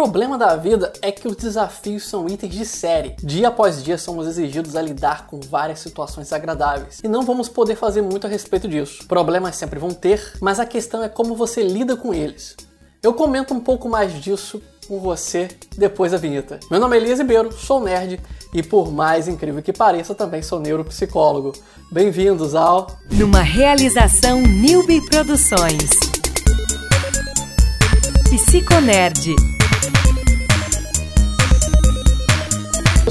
problema da vida é que os desafios são itens de série. Dia após dia somos exigidos a lidar com várias situações agradáveis e não vamos poder fazer muito a respeito disso. Problemas sempre vão ter, mas a questão é como você lida com eles. Eu comento um pouco mais disso com você depois da vinheta. Meu nome é Elias Ribeiro, sou nerd e por mais incrível que pareça, também sou neuropsicólogo. Bem-vindos ao Numa realização Newbie Produções. Psiconerd.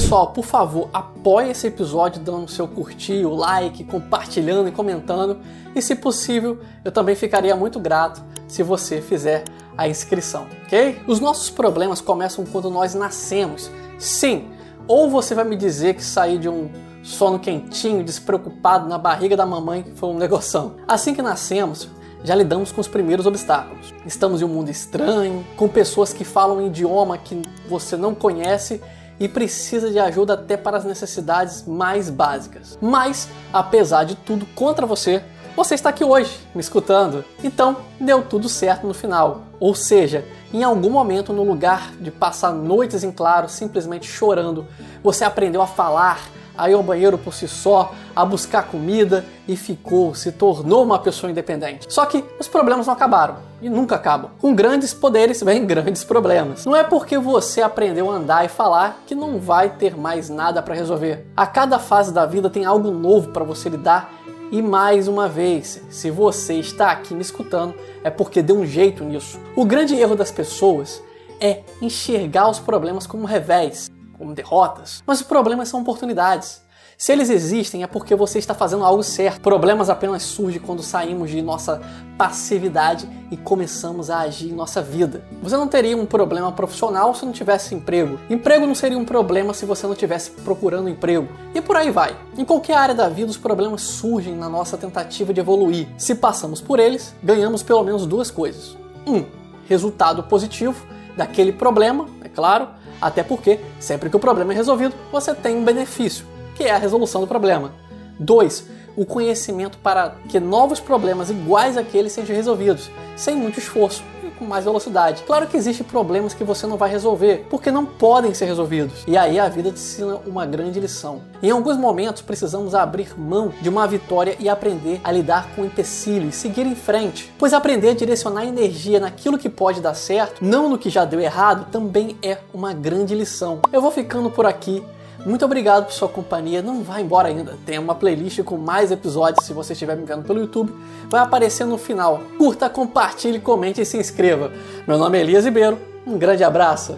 Pessoal, por favor, apoie esse episódio dando seu curtir, o like, compartilhando e comentando. E se possível, eu também ficaria muito grato se você fizer a inscrição, ok? Os nossos problemas começam quando nós nascemos. Sim, ou você vai me dizer que sair de um sono quentinho, despreocupado na barriga da mamãe foi um negoção. Assim que nascemos, já lidamos com os primeiros obstáculos. Estamos em um mundo estranho, com pessoas que falam um idioma que você não conhece e precisa de ajuda até para as necessidades mais básicas. Mas, apesar de tudo contra você, você está aqui hoje, me escutando. Então, deu tudo certo no final. Ou seja, em algum momento, no lugar de passar noites em claro simplesmente chorando, você aprendeu a falar, a ir ao banheiro por si só, a buscar comida e ficou, se tornou uma pessoa independente. Só que os problemas não acabaram e nunca acabam. Com grandes poderes vem grandes problemas. Não é porque você aprendeu a andar e falar que não vai ter mais nada para resolver. A cada fase da vida tem algo novo para você lidar e mais uma vez, se você está aqui me escutando, é porque deu um jeito nisso. O grande erro das pessoas é enxergar os problemas como revés como derrotas, mas os problemas são oportunidades. Se eles existem é porque você está fazendo algo certo. Problemas apenas surgem quando saímos de nossa passividade e começamos a agir em nossa vida. Você não teria um problema profissional se não tivesse emprego. Emprego não seria um problema se você não estivesse procurando emprego. E por aí vai. Em qualquer área da vida, os problemas surgem na nossa tentativa de evoluir. Se passamos por eles, ganhamos pelo menos duas coisas. Um, resultado positivo daquele problema, é claro, até porque, sempre que o problema é resolvido, você tem um benefício, que é a resolução do problema. 2. O conhecimento para que novos problemas iguais àqueles sejam resolvidos, sem muito esforço com mais velocidade. Claro que existem problemas que você não vai resolver, porque não podem ser resolvidos. E aí a vida te ensina uma grande lição. Em alguns momentos precisamos abrir mão de uma vitória e aprender a lidar com o empecilho e seguir em frente. Pois aprender a direcionar energia naquilo que pode dar certo, não no que já deu errado, também é uma grande lição. Eu vou ficando por aqui. Muito obrigado por sua companhia. Não vá embora ainda. Tem uma playlist com mais episódios se você estiver me vendo pelo YouTube. Vai aparecer no final. Curta, compartilhe, comente e se inscreva. Meu nome é Elias Ribeiro. Um grande abraço.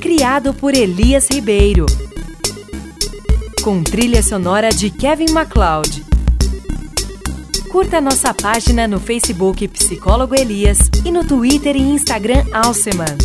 Criado por Elias Ribeiro. Com trilha sonora de Kevin MacLeod. Curta nossa página no Facebook Psicólogo Elias e no Twitter e Instagram Alceman.